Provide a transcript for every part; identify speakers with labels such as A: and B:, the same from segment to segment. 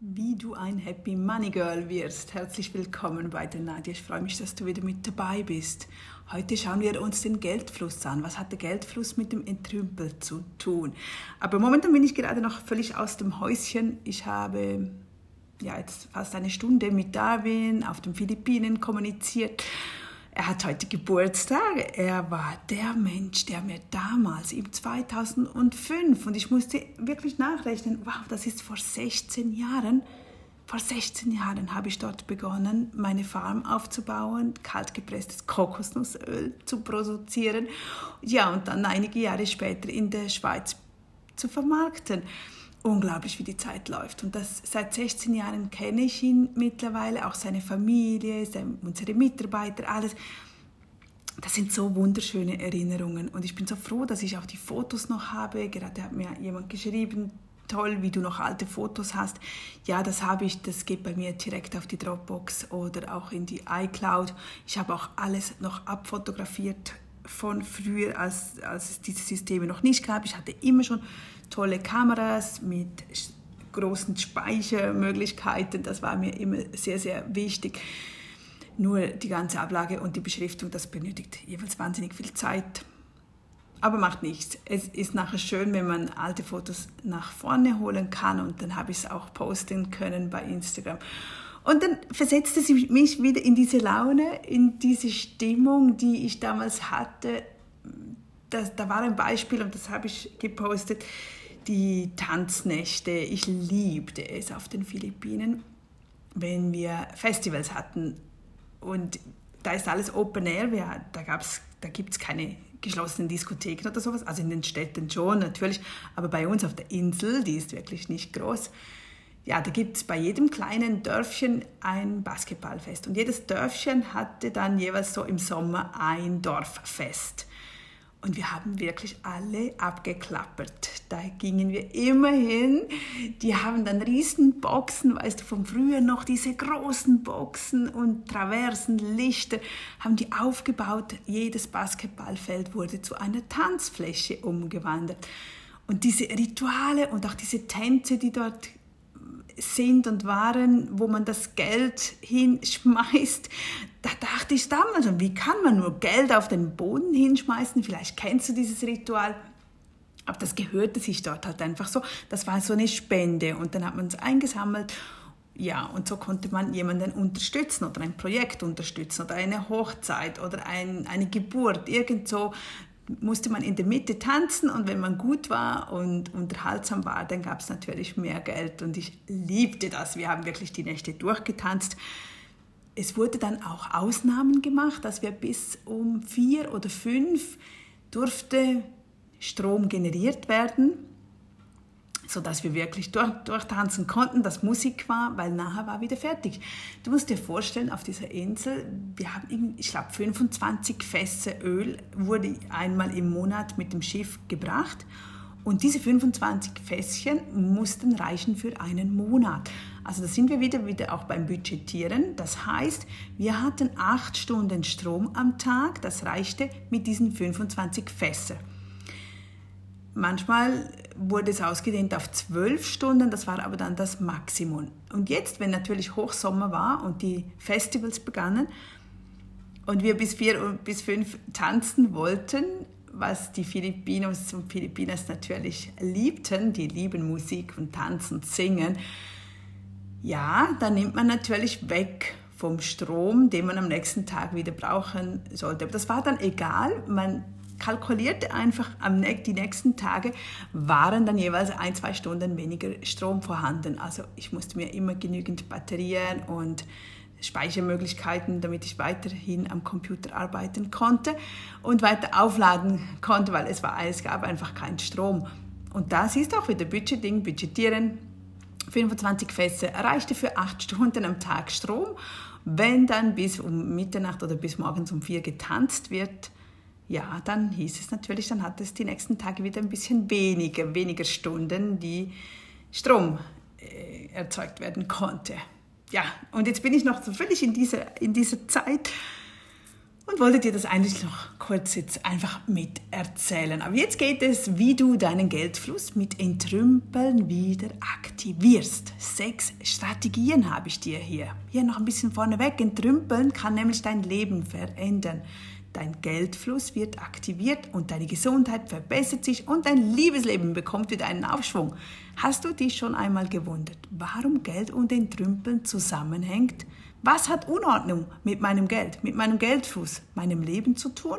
A: wie du ein Happy Money Girl wirst. Herzlich willkommen bei der Nadja. Ich freue mich, dass du wieder mit dabei bist. Heute schauen wir uns den Geldfluss an. Was hat der Geldfluss mit dem Entrümpel zu tun? Aber momentan bin ich gerade noch völlig aus dem Häuschen. Ich habe ja jetzt fast eine Stunde mit Darwin auf den Philippinen kommuniziert er hat heute Geburtstag. Er war der Mensch, der mir damals im 2005 und ich musste wirklich nachrechnen, wow, das ist vor 16 Jahren. Vor 16 Jahren habe ich dort begonnen, meine Farm aufzubauen, kaltgepresstes Kokosnussöl zu produzieren. Ja, und dann einige Jahre später in der Schweiz zu vermarkten unglaublich, wie die Zeit läuft. Und das, seit 16 Jahren kenne ich ihn mittlerweile, auch seine Familie, unsere Mitarbeiter, alles. Das sind so wunderschöne Erinnerungen. Und ich bin so froh, dass ich auch die Fotos noch habe. Gerade hat mir jemand geschrieben, toll, wie du noch alte Fotos hast. Ja, das habe ich, das geht bei mir direkt auf die Dropbox oder auch in die iCloud. Ich habe auch alles noch abfotografiert von früher, als, als es diese Systeme noch nicht gab. Ich hatte immer schon tolle Kameras mit großen Speichermöglichkeiten. Das war mir immer sehr, sehr wichtig. Nur die ganze Ablage und die Beschriftung, das benötigt jeweils wahnsinnig viel Zeit. Aber macht nichts. Es ist nachher schön, wenn man alte Fotos nach vorne holen kann und dann habe ich es auch posten können bei Instagram. Und dann versetzte sie mich wieder in diese Laune, in diese Stimmung, die ich damals hatte. Das, da war ein Beispiel und das habe ich gepostet die Tanznächte. Ich liebte es auf den Philippinen, wenn wir Festivals hatten. Und da ist alles Open Air. Da da gibt es keine geschlossenen Diskotheken oder sowas. Also in den Städten schon natürlich. Aber bei uns auf der Insel, die ist wirklich nicht groß, ja, da gibt es bei jedem kleinen Dörfchen ein Basketballfest. Und jedes Dörfchen hatte dann jeweils so im Sommer ein Dorffest. Und wir haben wirklich alle abgeklappert. Da gingen wir immer hin. Die haben dann riesen Boxen, weißt du, von früher noch diese großen Boxen und Traversen, Lichter, haben die aufgebaut. Jedes Basketballfeld wurde zu einer Tanzfläche umgewandelt. Und diese Rituale und auch diese Tänze, die dort sind und waren, wo man das Geld hinschmeißt, da dachte ich damals schon, wie kann man nur Geld auf den Boden hinschmeißen? Vielleicht kennst du dieses Ritual. Aber das gehörte sich dort halt einfach so. Das war so eine Spende und dann hat man es eingesammelt. Ja, und so konnte man jemanden unterstützen oder ein Projekt unterstützen oder eine Hochzeit oder ein, eine Geburt, irgend so musste man in der Mitte tanzen und wenn man gut war und unterhaltsam war, dann gab es natürlich mehr Geld und ich liebte das. Wir haben wirklich die Nächte durchgetanzt. Es wurde dann auch Ausnahmen gemacht, dass wir bis um vier oder fünf durfte Strom generiert werden sodass wir wirklich durch, durchtanzen konnten, dass Musik war, weil nachher war wieder fertig. Du musst dir vorstellen, auf dieser Insel, wir haben, ich glaube, 25 Fässer Öl wurde einmal im Monat mit dem Schiff gebracht und diese 25 Fässchen mussten reichen für einen Monat. Also da sind wir wieder, wieder auch beim Budgetieren. Das heißt, wir hatten acht Stunden Strom am Tag, das reichte mit diesen 25 Fässern. Manchmal wurde es ausgedehnt auf zwölf Stunden, das war aber dann das Maximum. Und jetzt, wenn natürlich Hochsommer war und die Festivals begannen und wir bis vier bis fünf tanzen wollten, was die Filipinos und Filipinas natürlich liebten, die lieben Musik und Tanzen, Singen, ja, dann nimmt man natürlich weg vom Strom, den man am nächsten Tag wieder brauchen sollte. Aber das war dann egal, man kalkulierte einfach, am, die nächsten Tage waren dann jeweils ein, zwei Stunden weniger Strom vorhanden. Also ich musste mir immer genügend Batterien und Speichermöglichkeiten, damit ich weiterhin am Computer arbeiten konnte und weiter aufladen konnte, weil es, war, es gab einfach keinen Strom. Und das ist auch wieder Budgeting, Budgetieren. 25 Fässer erreichte für 8 Stunden am Tag Strom. Wenn dann bis um Mitternacht oder bis morgens um 4 getanzt wird, ja, dann hieß es natürlich, dann hat es die nächsten Tage wieder ein bisschen weniger, weniger Stunden, die Strom äh, erzeugt werden konnte. Ja, und jetzt bin ich noch so völlig in dieser, in dieser Zeit und wollte dir das eigentlich noch kurz jetzt einfach mit erzählen. Aber jetzt geht es, wie du deinen Geldfluss mit Entrümpeln wieder aktivierst. Sechs Strategien habe ich dir hier. Hier noch ein bisschen vorneweg. Entrümpeln kann nämlich dein Leben verändern. Dein Geldfluss wird aktiviert und deine Gesundheit verbessert sich und dein Liebesleben bekommt wieder einen Aufschwung. Hast du dich schon einmal gewundert, warum Geld und Entrümpeln zusammenhängt? Was hat Unordnung mit meinem Geld, mit meinem Geldfluss, meinem Leben zu tun?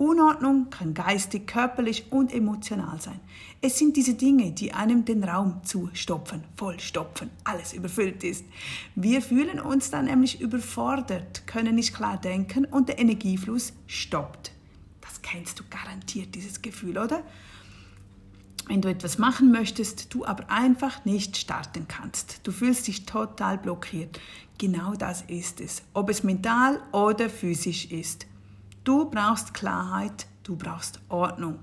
A: Unordnung kann geistig, körperlich und emotional sein. Es sind diese Dinge, die einem den Raum zustopfen, vollstopfen, alles überfüllt ist. Wir fühlen uns dann nämlich überfordert, können nicht klar denken und der Energiefluss stoppt. Das kennst du garantiert, dieses Gefühl, oder? wenn du etwas machen möchtest, du aber einfach nicht starten kannst. Du fühlst dich total blockiert. Genau das ist es, ob es mental oder physisch ist. Du brauchst Klarheit, du brauchst Ordnung.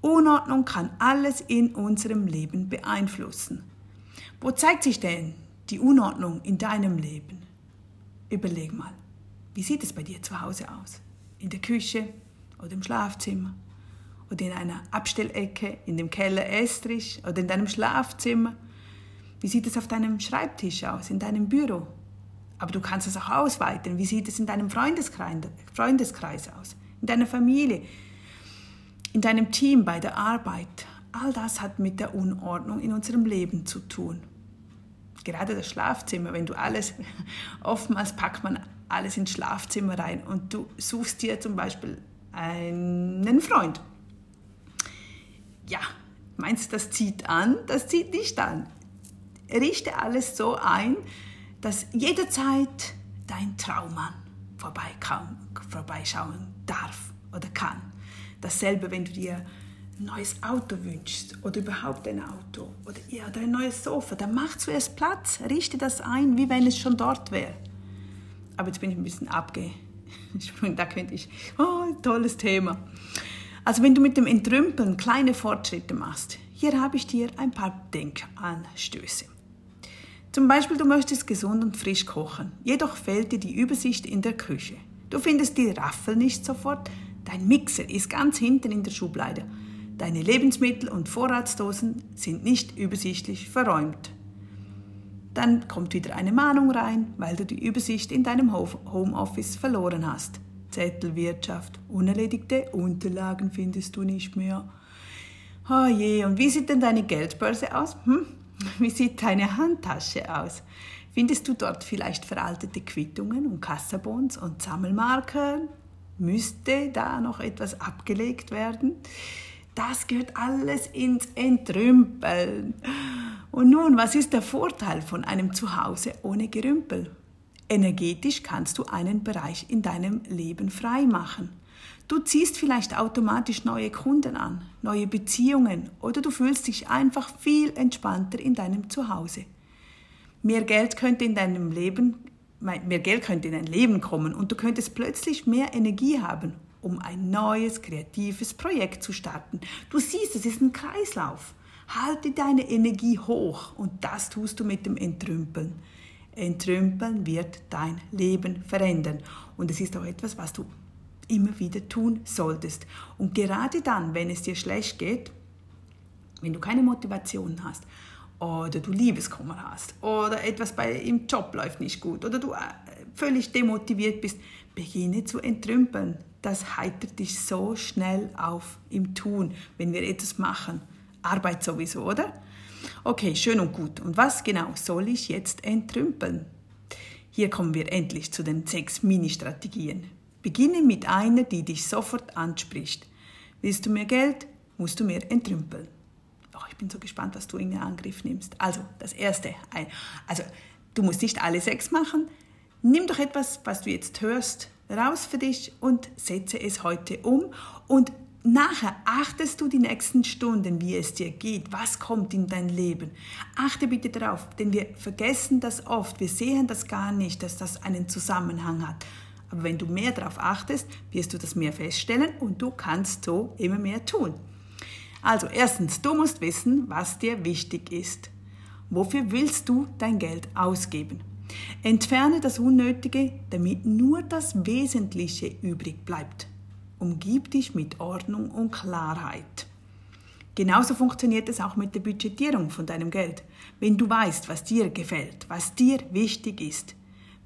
A: Unordnung kann alles in unserem Leben beeinflussen. Wo zeigt sich denn die Unordnung in deinem Leben? Überleg mal, wie sieht es bei dir zu Hause aus? In der Küche oder im Schlafzimmer? oder in einer Abstellecke, in dem Keller Estrich oder in deinem Schlafzimmer? Wie sieht es auf deinem Schreibtisch aus, in deinem Büro? Aber du kannst es auch ausweiten. Wie sieht es in deinem Freundeskreis, Freundeskreis aus, in deiner Familie, in deinem Team, bei der Arbeit? All das hat mit der Unordnung in unserem Leben zu tun. Gerade das Schlafzimmer, wenn du alles, oftmals packt man alles ins Schlafzimmer rein und du suchst dir zum Beispiel einen Freund ja, meinst du, das zieht an? Das zieht nicht an. Richte alles so ein, dass jederzeit dein Traummann vorbeischauen darf oder kann. Dasselbe, wenn du dir ein neues Auto wünschst oder überhaupt ein Auto oder, ja, oder ein neues Sofa, dann mach zuerst Platz, richte das ein, wie wenn es schon dort wäre. Aber jetzt bin ich ein bisschen abgesprungen, da könnte ich, oh, tolles Thema. Also wenn du mit dem Entrümpeln kleine Fortschritte machst, hier habe ich dir ein paar Denkanstöße. Zum Beispiel, du möchtest gesund und frisch kochen, jedoch fehlt dir die Übersicht in der Küche. Du findest die Raffel nicht sofort, dein Mixer ist ganz hinten in der Schublade. Deine Lebensmittel und Vorratsdosen sind nicht übersichtlich verräumt. Dann kommt wieder eine Mahnung rein, weil du die Übersicht in deinem Homeoffice verloren hast. Zettelwirtschaft. Unerledigte Unterlagen findest du nicht mehr. Oh je, und wie sieht denn deine Geldbörse aus? Hm? Wie sieht deine Handtasche aus? Findest du dort vielleicht veraltete Quittungen und Kassabons und Sammelmarker? Müsste da noch etwas abgelegt werden? Das gehört alles ins Entrümpeln. Und nun, was ist der Vorteil von einem Zuhause ohne Gerümpel? Energetisch kannst du einen Bereich in deinem Leben frei machen. Du ziehst vielleicht automatisch neue Kunden an, neue Beziehungen oder du fühlst dich einfach viel entspannter in deinem Zuhause. Mehr Geld könnte in deinem Leben, mehr Geld könnte in dein Leben kommen und du könntest plötzlich mehr Energie haben, um ein neues kreatives Projekt zu starten. Du siehst, es ist ein Kreislauf. Halte deine Energie hoch und das tust du mit dem Entrümpeln. Entrümpeln wird dein Leben verändern. Und es ist auch etwas, was du immer wieder tun solltest. Und gerade dann, wenn es dir schlecht geht, wenn du keine Motivation hast oder du Liebeskummer hast oder etwas bei, im Job läuft nicht gut oder du äh, völlig demotiviert bist, beginne zu entrümpeln. Das heitert dich so schnell auf im Tun, wenn wir etwas machen. Arbeit sowieso, oder? Okay, schön und gut. Und was genau soll ich jetzt entrümpeln? Hier kommen wir endlich zu den sechs Mini-Strategien. Beginne mit einer, die dich sofort anspricht. Willst du mehr Geld, musst du mehr entrümpeln. Oh, ich bin so gespannt, was du in Angriff nimmst. Also, das erste. Also, du musst nicht alle sechs machen. Nimm doch etwas, was du jetzt hörst, raus für dich und setze es heute um und Nachher achtest du die nächsten Stunden, wie es dir geht, was kommt in dein Leben. Achte bitte darauf, denn wir vergessen das oft, wir sehen das gar nicht, dass das einen Zusammenhang hat. Aber wenn du mehr darauf achtest, wirst du das mehr feststellen und du kannst so immer mehr tun. Also erstens, du musst wissen, was dir wichtig ist. Wofür willst du dein Geld ausgeben? Entferne das Unnötige, damit nur das Wesentliche übrig bleibt. Umgib dich mit Ordnung und Klarheit. Genauso funktioniert es auch mit der Budgetierung von deinem Geld. Wenn du weißt, was dir gefällt, was dir wichtig ist,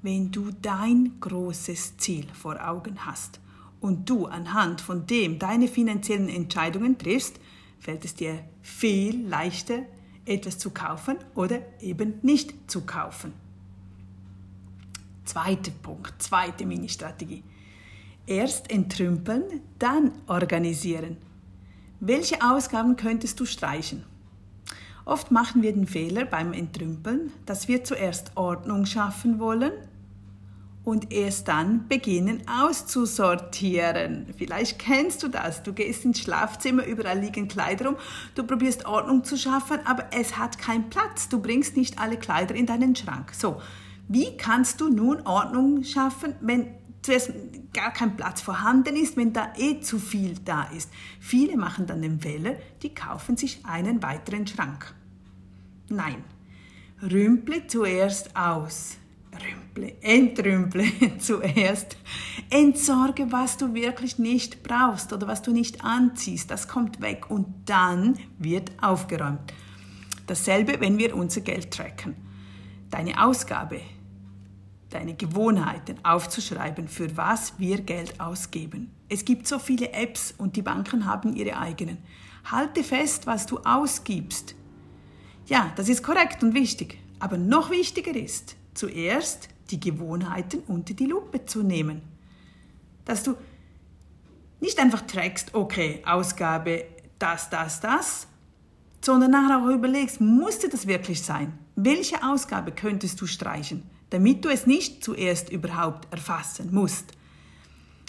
A: wenn du dein großes Ziel vor Augen hast und du anhand von dem deine finanziellen Entscheidungen triffst, fällt es dir viel leichter, etwas zu kaufen oder eben nicht zu kaufen. Zweiter Punkt, zweite Mini-Strategie. Erst entrümpeln, dann organisieren. Welche Ausgaben könntest du streichen? Oft machen wir den Fehler beim Entrümpeln, dass wir zuerst Ordnung schaffen wollen und erst dann beginnen auszusortieren. Vielleicht kennst du das. Du gehst ins Schlafzimmer, überall liegen Kleider rum, du probierst Ordnung zu schaffen, aber es hat keinen Platz. Du bringst nicht alle Kleider in deinen Schrank. So, wie kannst du nun Ordnung schaffen, wenn zuerst gar kein Platz vorhanden ist, wenn da eh zu viel da ist? Viele machen dann den Fehler, die kaufen sich einen weiteren Schrank. Nein, rümple zuerst aus Rümple, entrümple zuerst. Entsorge, was du wirklich nicht brauchst oder was du nicht anziehst. Das kommt weg und dann wird aufgeräumt. Dasselbe, wenn wir unser Geld tracken. Deine Ausgabe, deine Gewohnheiten aufzuschreiben, für was wir Geld ausgeben. Es gibt so viele Apps und die Banken haben ihre eigenen. Halte fest, was du ausgibst. Ja, das ist korrekt und wichtig. Aber noch wichtiger ist, zuerst die Gewohnheiten unter die Lupe zu nehmen. Dass du nicht einfach trackst, okay, Ausgabe das, das, das, sondern nachher auch überlegst, musste das wirklich sein? Welche Ausgabe könntest du streichen, damit du es nicht zuerst überhaupt erfassen musst?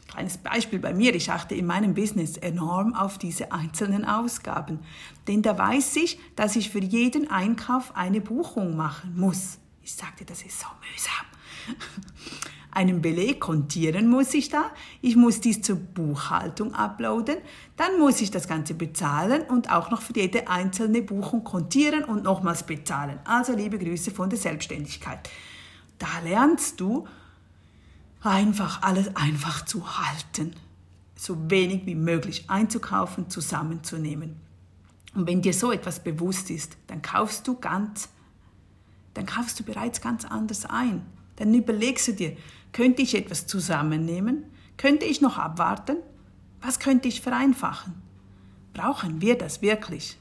A: Kleines Beispiel bei mir, ich achte in meinem Business enorm auf diese einzelnen Ausgaben, denn da weiß ich, dass ich für jeden Einkauf eine Buchung machen muss. Ich sagte, das ist so mühsam. Einen Beleg kontieren muss ich da, ich muss dies zur Buchhaltung uploaden, dann muss ich das Ganze bezahlen und auch noch für jede einzelne Buchung kontieren und nochmals bezahlen. Also liebe Grüße von der Selbstständigkeit. Da lernst du einfach alles einfach zu halten, so wenig wie möglich einzukaufen, zusammenzunehmen. Und wenn dir so etwas bewusst ist, dann kaufst du ganz dann kaufst du bereits ganz anders ein. Dann überlegst du dir, könnte ich etwas zusammennehmen? Könnte ich noch abwarten? Was könnte ich vereinfachen? Brauchen wir das wirklich?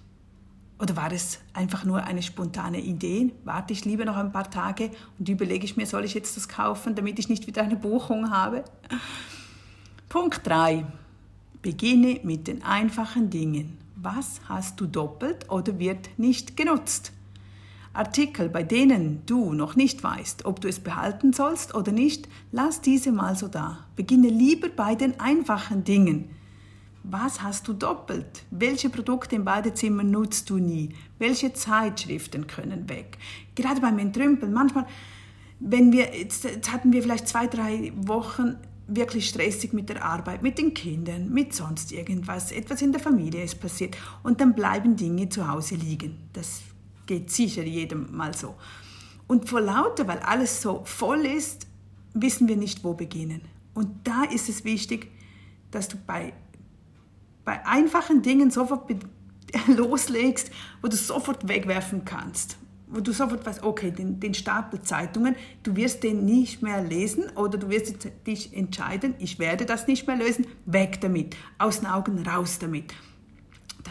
A: Oder war es einfach nur eine spontane Idee? Warte ich lieber noch ein paar Tage und überlege ich mir, soll ich jetzt das kaufen, damit ich nicht wieder eine Buchung habe? Punkt 3. Beginne mit den einfachen Dingen. Was hast du doppelt oder wird nicht genutzt? Artikel, bei denen du noch nicht weißt, ob du es behalten sollst oder nicht, lass diese mal so da. Beginne lieber bei den einfachen Dingen. Was hast du doppelt? Welche Produkte im Badezimmer nutzt du nie? Welche Zeitschriften können weg? Gerade beim Entrümpeln, manchmal, wenn wir, jetzt, jetzt hatten wir vielleicht zwei, drei Wochen wirklich stressig mit der Arbeit, mit den Kindern, mit sonst irgendwas, etwas in der Familie ist passiert und dann bleiben Dinge zu Hause liegen. Das geht sicher jedem mal so. Und vor lauter, weil alles so voll ist, wissen wir nicht, wo beginnen. Und da ist es wichtig, dass du bei, bei einfachen Dingen sofort loslegst, wo du sofort wegwerfen kannst. Wo du sofort weißt, okay, den, den Stapel Zeitungen, du wirst den nicht mehr lesen oder du wirst dich entscheiden, ich werde das nicht mehr lösen, weg damit, aus den Augen raus damit.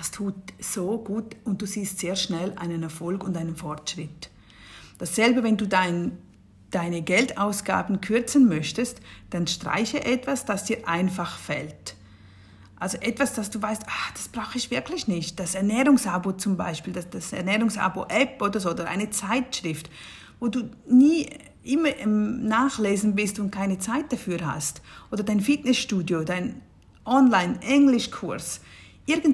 A: Das tut so gut und du siehst sehr schnell einen Erfolg und einen Fortschritt. Dasselbe, wenn du dein, deine Geldausgaben kürzen möchtest, dann streiche etwas, das dir einfach fällt. Also etwas, das du weißt, ach, das brauche ich wirklich nicht. Das Ernährungsabo zum Beispiel, das, das Ernährungsabo-App oder so, oder eine Zeitschrift, wo du nie immer im Nachlesen bist und keine Zeit dafür hast. Oder dein Fitnessstudio, dein Online-Englischkurs. Irgend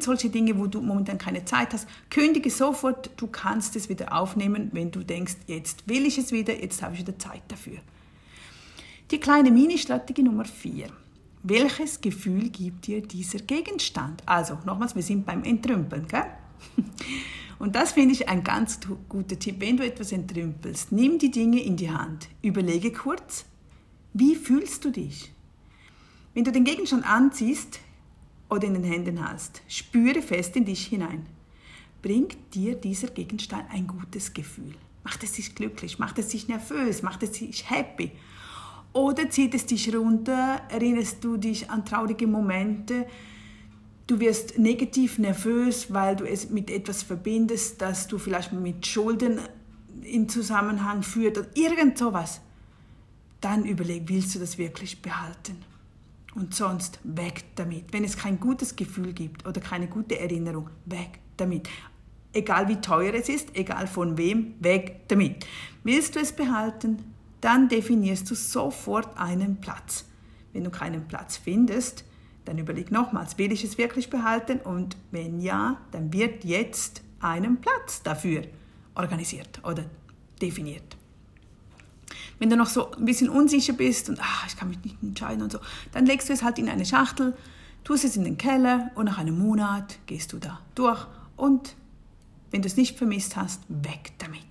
A: solche Dinge, wo du momentan keine Zeit hast, kündige sofort, du kannst es wieder aufnehmen, wenn du denkst, jetzt will ich es wieder, jetzt habe ich wieder Zeit dafür. Die kleine Mini-Strategie Nummer 4. Welches Gefühl gibt dir dieser Gegenstand? Also, nochmals, wir sind beim Entrümpeln, gell? Und das finde ich ein ganz guter Tipp. Wenn du etwas entrümpelst, nimm die Dinge in die Hand. Überlege kurz, wie fühlst du dich? Wenn du den Gegenstand anziehst oder in den Händen hast, spüre fest in dich hinein. Bringt dir dieser Gegenstand ein gutes Gefühl? Macht es dich glücklich? Macht es dich nervös? Macht es dich happy? Oder zieht es dich runter? Erinnerst du dich an traurige Momente? Du wirst negativ nervös, weil du es mit etwas verbindest, das du vielleicht mit Schulden in Zusammenhang führt oder irgend sowas. Dann überleg, willst du das wirklich behalten? Und sonst weg damit. Wenn es kein gutes Gefühl gibt oder keine gute Erinnerung, weg damit. Egal wie teuer es ist, egal von wem, weg damit. Willst du es behalten, dann definierst du sofort einen Platz. Wenn du keinen Platz findest, dann überleg nochmals, will ich es wirklich behalten? Und wenn ja, dann wird jetzt einen Platz dafür organisiert oder definiert. Wenn du noch so ein bisschen unsicher bist und ach, ich kann mich nicht entscheiden und so, dann legst du es halt in eine Schachtel, tust es in den Keller und nach einem Monat gehst du da durch und wenn du es nicht vermisst hast, weg damit.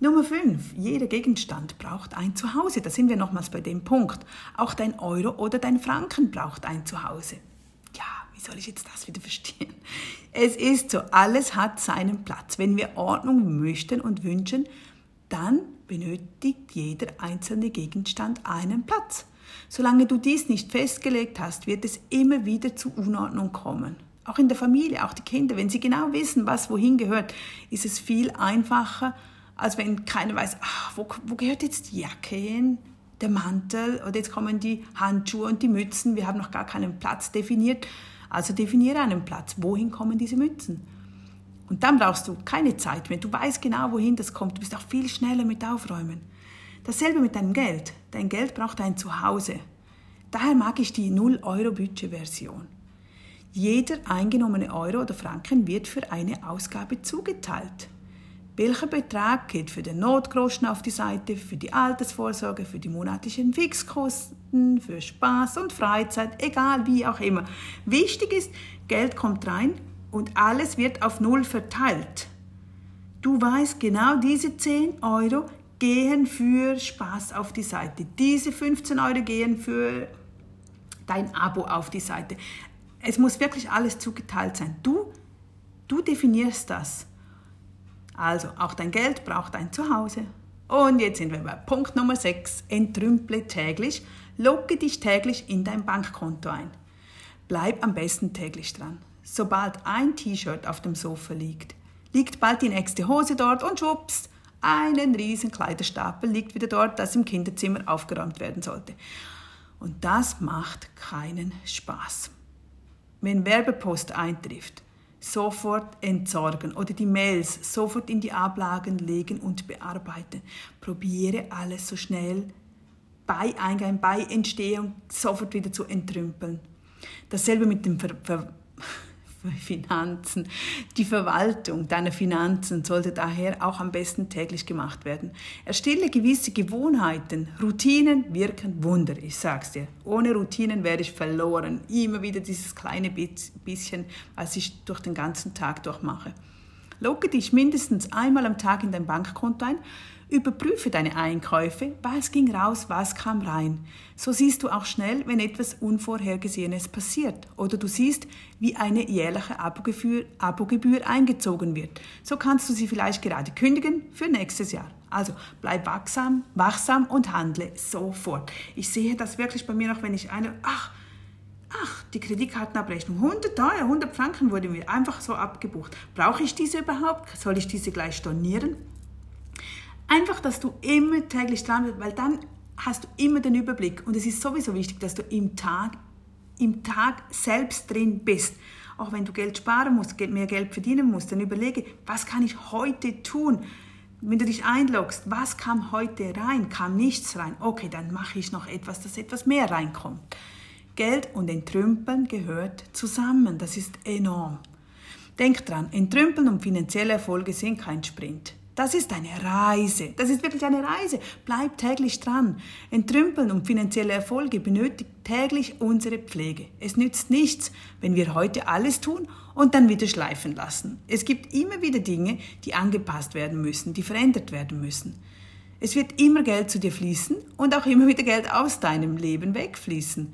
A: Nummer 5. Jeder Gegenstand braucht ein Zuhause. Da sind wir nochmals bei dem Punkt. Auch dein Euro oder dein Franken braucht ein Zuhause. Ja, wie soll ich jetzt das wieder verstehen? Es ist so, alles hat seinen Platz. Wenn wir Ordnung möchten und wünschen, dann benötigt jeder einzelne Gegenstand einen Platz. Solange du dies nicht festgelegt hast, wird es immer wieder zu Unordnung kommen. Auch in der Familie, auch die Kinder, wenn sie genau wissen, was wohin gehört, ist es viel einfacher, als wenn keiner weiß, ach, wo, wo gehört jetzt die Jacke hin, der Mantel oder jetzt kommen die Handschuhe und die Mützen, wir haben noch gar keinen Platz definiert. Also definiere einen Platz, wohin kommen diese Mützen. Und dann brauchst du keine Zeit mehr. Du weißt genau, wohin das kommt. Du bist auch viel schneller mit Aufräumen. Dasselbe mit deinem Geld. Dein Geld braucht ein Zuhause. Daher mag ich die 0-Euro-Budget-Version. Jeder eingenommene Euro oder Franken wird für eine Ausgabe zugeteilt. Welcher Betrag geht für den Notgroschen auf die Seite, für die Altersvorsorge, für die monatlichen Fixkosten, für Spaß und Freizeit, egal wie auch immer. Wichtig ist, Geld kommt rein und alles wird auf Null verteilt. Du weißt genau, diese 10 Euro gehen für Spaß auf die Seite. Diese 15 Euro gehen für dein Abo auf die Seite. Es muss wirklich alles zugeteilt sein. Du, du definierst das. Also, auch dein Geld braucht ein Zuhause. Und jetzt sind wir bei Punkt Nummer 6. Entrümple täglich. Logge dich täglich in dein Bankkonto ein. Bleib am besten täglich dran. Sobald ein T-Shirt auf dem Sofa liegt, liegt bald die nächste Hose dort und schwupps, einen riesen Kleiderstapel liegt wieder dort, das im Kinderzimmer aufgeräumt werden sollte. Und das macht keinen Spaß. Wenn Werbepost eintrifft, sofort entsorgen oder die Mails sofort in die Ablagen legen und bearbeiten. Probiere alles so schnell bei Eingang, bei Entstehung sofort wieder zu entrümpeln. Dasselbe mit dem Ver Ver Finanzen. Die Verwaltung deiner Finanzen sollte daher auch am besten täglich gemacht werden. Erstelle gewisse Gewohnheiten. Routinen wirken Wunder, ich sag's dir. Ohne Routinen wäre ich verloren. Immer wieder dieses kleine bisschen, was ich durch den ganzen Tag durchmache. Logge dich mindestens einmal am Tag in dein Bankkonto ein Überprüfe deine Einkäufe, was ging raus, was kam rein. So siehst du auch schnell, wenn etwas Unvorhergesehenes passiert oder du siehst, wie eine jährliche Abogebühr, eingezogen wird. So kannst du sie vielleicht gerade kündigen für nächstes Jahr. Also bleib wachsam, wachsam und handle sofort. Ich sehe das wirklich bei mir noch, wenn ich eine, ach, ach, die Kreditkartenabrechnung, 100 Euro, 100 Franken wurde mir einfach so abgebucht. Brauche ich diese überhaupt? Soll ich diese gleich stornieren? Einfach, dass du immer täglich dran bist, weil dann hast du immer den Überblick. Und es ist sowieso wichtig, dass du im Tag, im Tag selbst drin bist. Auch wenn du Geld sparen musst, mehr Geld verdienen musst, dann überlege, was kann ich heute tun? Wenn du dich einloggst, was kam heute rein? Kam nichts rein? Okay, dann mache ich noch etwas, dass etwas mehr reinkommt. Geld und Entrümpeln gehört zusammen. Das ist enorm. Denk dran, Entrümpeln und finanzielle Erfolge sind kein Sprint. Das ist eine Reise. Das ist wirklich eine Reise. Bleib täglich dran. Entrümpeln und finanzielle Erfolge benötigt täglich unsere Pflege. Es nützt nichts, wenn wir heute alles tun und dann wieder schleifen lassen. Es gibt immer wieder Dinge, die angepasst werden müssen, die verändert werden müssen. Es wird immer Geld zu dir fließen und auch immer wieder Geld aus deinem Leben wegfließen.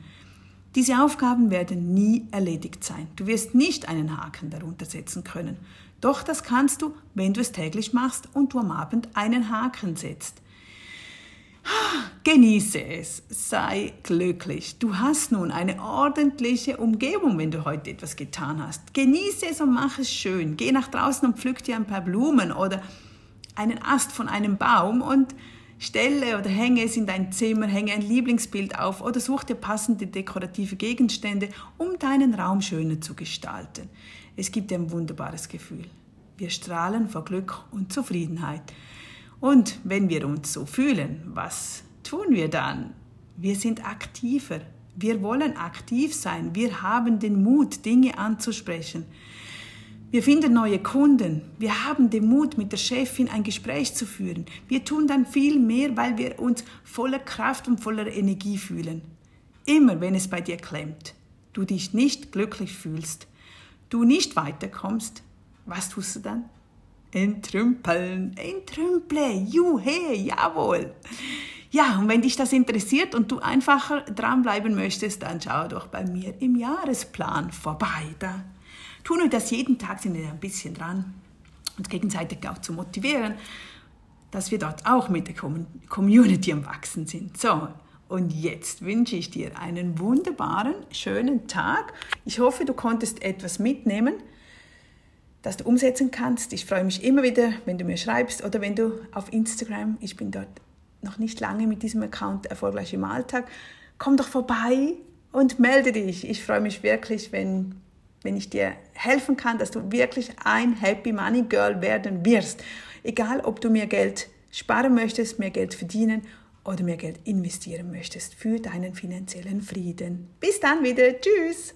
A: Diese Aufgaben werden nie erledigt sein. Du wirst nicht einen Haken darunter setzen können. Doch das kannst du, wenn du es täglich machst und du am Abend einen Haken setzt. Genieße es, sei glücklich. Du hast nun eine ordentliche Umgebung, wenn du heute etwas getan hast. Genieße es und mach es schön. Geh nach draußen und pflück dir ein paar Blumen oder einen Ast von einem Baum und stelle oder hänge es in dein Zimmer, hänge ein Lieblingsbild auf oder such dir passende dekorative Gegenstände, um deinen Raum schöner zu gestalten. Es gibt dir ein wunderbares Gefühl. Wir strahlen vor Glück und Zufriedenheit. Und wenn wir uns so fühlen, was tun wir dann? Wir sind aktiver. Wir wollen aktiv sein. Wir haben den Mut, Dinge anzusprechen. Wir finden neue Kunden. Wir haben den Mut, mit der Chefin ein Gespräch zu führen. Wir tun dann viel mehr, weil wir uns voller Kraft und voller Energie fühlen. Immer wenn es bei dir klemmt, du dich nicht glücklich fühlst, du nicht weiterkommst, was tust du dann? Entrümpeln, entrümple, juhe, jawohl. Ja, und wenn dich das interessiert und du einfacher dranbleiben möchtest, dann schau doch bei mir im Jahresplan vorbei. Da tun wir das jeden Tag, sind wir ein bisschen dran, uns gegenseitig auch zu motivieren, dass wir dort auch mit der Community am Wachsen sind. So, und jetzt wünsche ich dir einen wunderbaren, schönen Tag. Ich hoffe, du konntest etwas mitnehmen, das du umsetzen kannst. Ich freue mich immer wieder, wenn du mir schreibst oder wenn du auf Instagram, ich bin dort noch nicht lange mit diesem Account erfolgreich im Alltag, komm doch vorbei und melde dich. Ich freue mich wirklich, wenn wenn ich dir helfen kann, dass du wirklich ein Happy Money Girl werden wirst. Egal, ob du mehr Geld sparen möchtest, mehr Geld verdienen oder mehr Geld investieren möchtest für deinen finanziellen Frieden. Bis dann wieder. Tschüss.